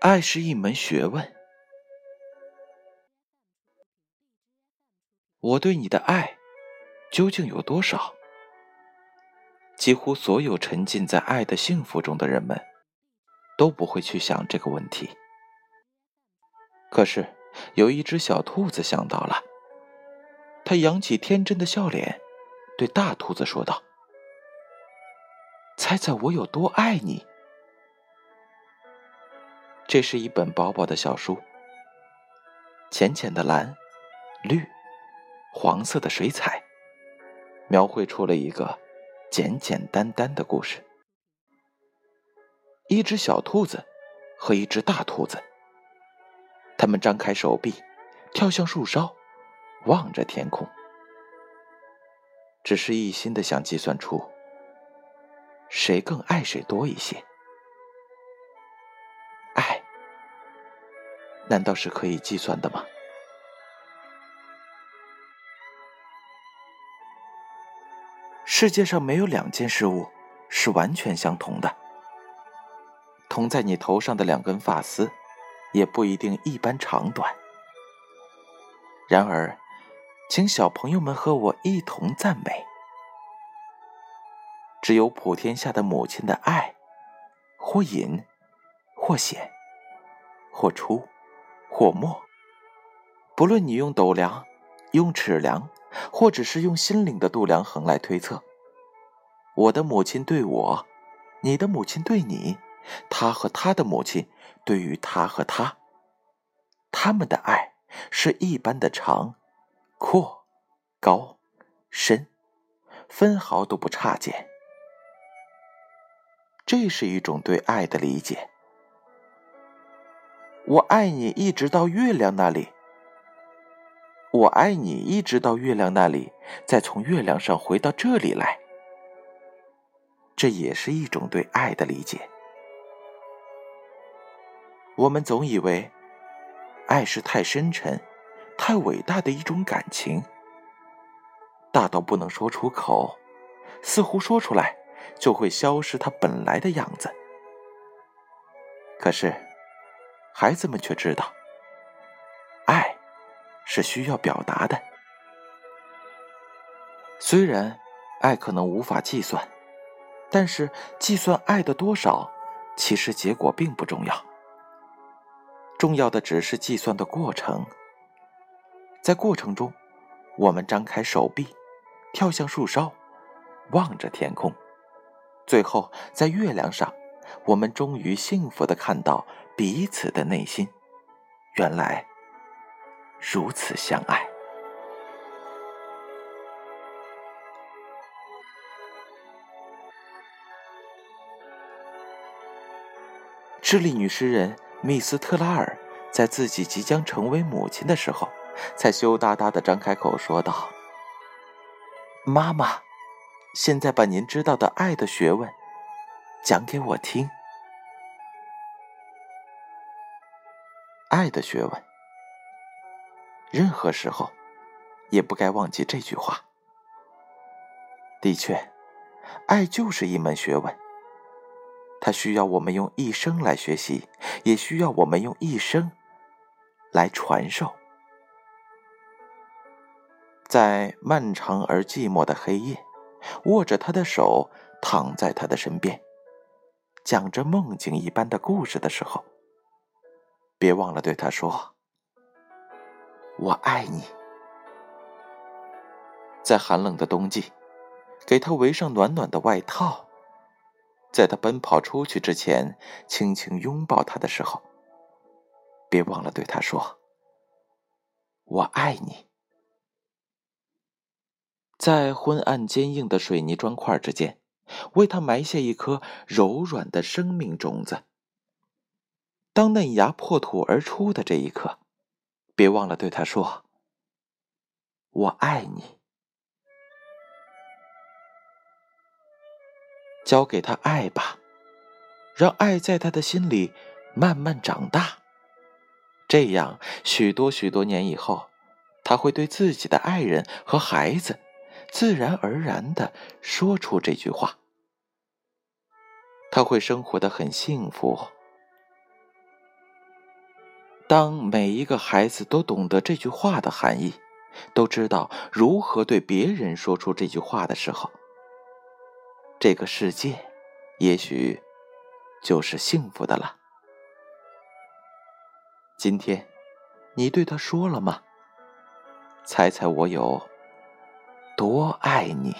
爱是一门学问。我对你的爱究竟有多少？几乎所有沉浸在爱的幸福中的人们，都不会去想这个问题。可是，有一只小兔子想到了，它扬起天真的笑脸，对大兔子说道：“猜猜我有多爱你？”这是一本薄薄的小书，浅浅的蓝、绿。黄色的水彩，描绘出了一个简简单单的故事：一只小兔子和一只大兔子，他们张开手臂，跳向树梢，望着天空，只是一心的想计算出谁更爱谁多一些。难道是可以计算的吗？世界上没有两件事物是完全相同的。同在你头上的两根发丝，也不一定一般长短。然而，请小朋友们和我一同赞美：只有普天下的母亲的爱，或隐，或显，或出，或没。不论你用斗量，用尺量。或者是用心灵的度量衡来推测，我的母亲对我，你的母亲对你，他和他的母亲对于他和他，他们的爱是一般的长、阔、高、深，分毫都不差减。这是一种对爱的理解。我爱你，一直到月亮那里。我爱你，一直到月亮那里，再从月亮上回到这里来。这也是一种对爱的理解。我们总以为，爱是太深沉、太伟大的一种感情，大到不能说出口，似乎说出来就会消失它本来的样子。可是，孩子们却知道。爱是需要表达的。虽然爱可能无法计算，但是计算爱的多少，其实结果并不重要。重要的只是计算的过程。在过程中，我们张开手臂，跳向树梢，望着天空，最后在月亮上，我们终于幸福的看到彼此的内心。原来。如此相爱。智利女诗人密斯特拉尔在自己即将成为母亲的时候，才羞答答的张开口说道：“妈妈，现在把您知道的爱的学问讲给我听。爱的学问。”任何时候，也不该忘记这句话。的确，爱就是一门学问，它需要我们用一生来学习，也需要我们用一生来传授。在漫长而寂寞的黑夜，握着他的手，躺在他的身边，讲着梦境一般的故事的时候，别忘了对他说。我爱你，在寒冷的冬季，给他围上暖暖的外套，在他奔跑出去之前，轻轻拥抱他的时候，别忘了对他说：“我爱你。”在昏暗坚硬的水泥砖块之间，为他埋下一颗柔软的生命种子。当嫩芽破土而出的这一刻。别忘了对他说：“我爱你。”交给他爱吧，让爱在他的心里慢慢长大。这样，许多许多年以后，他会对自己的爱人和孩子，自然而然的说出这句话。他会生活的很幸福。当每一个孩子都懂得这句话的含义，都知道如何对别人说出这句话的时候，这个世界也许就是幸福的了。今天，你对他说了吗？猜猜我有多爱你。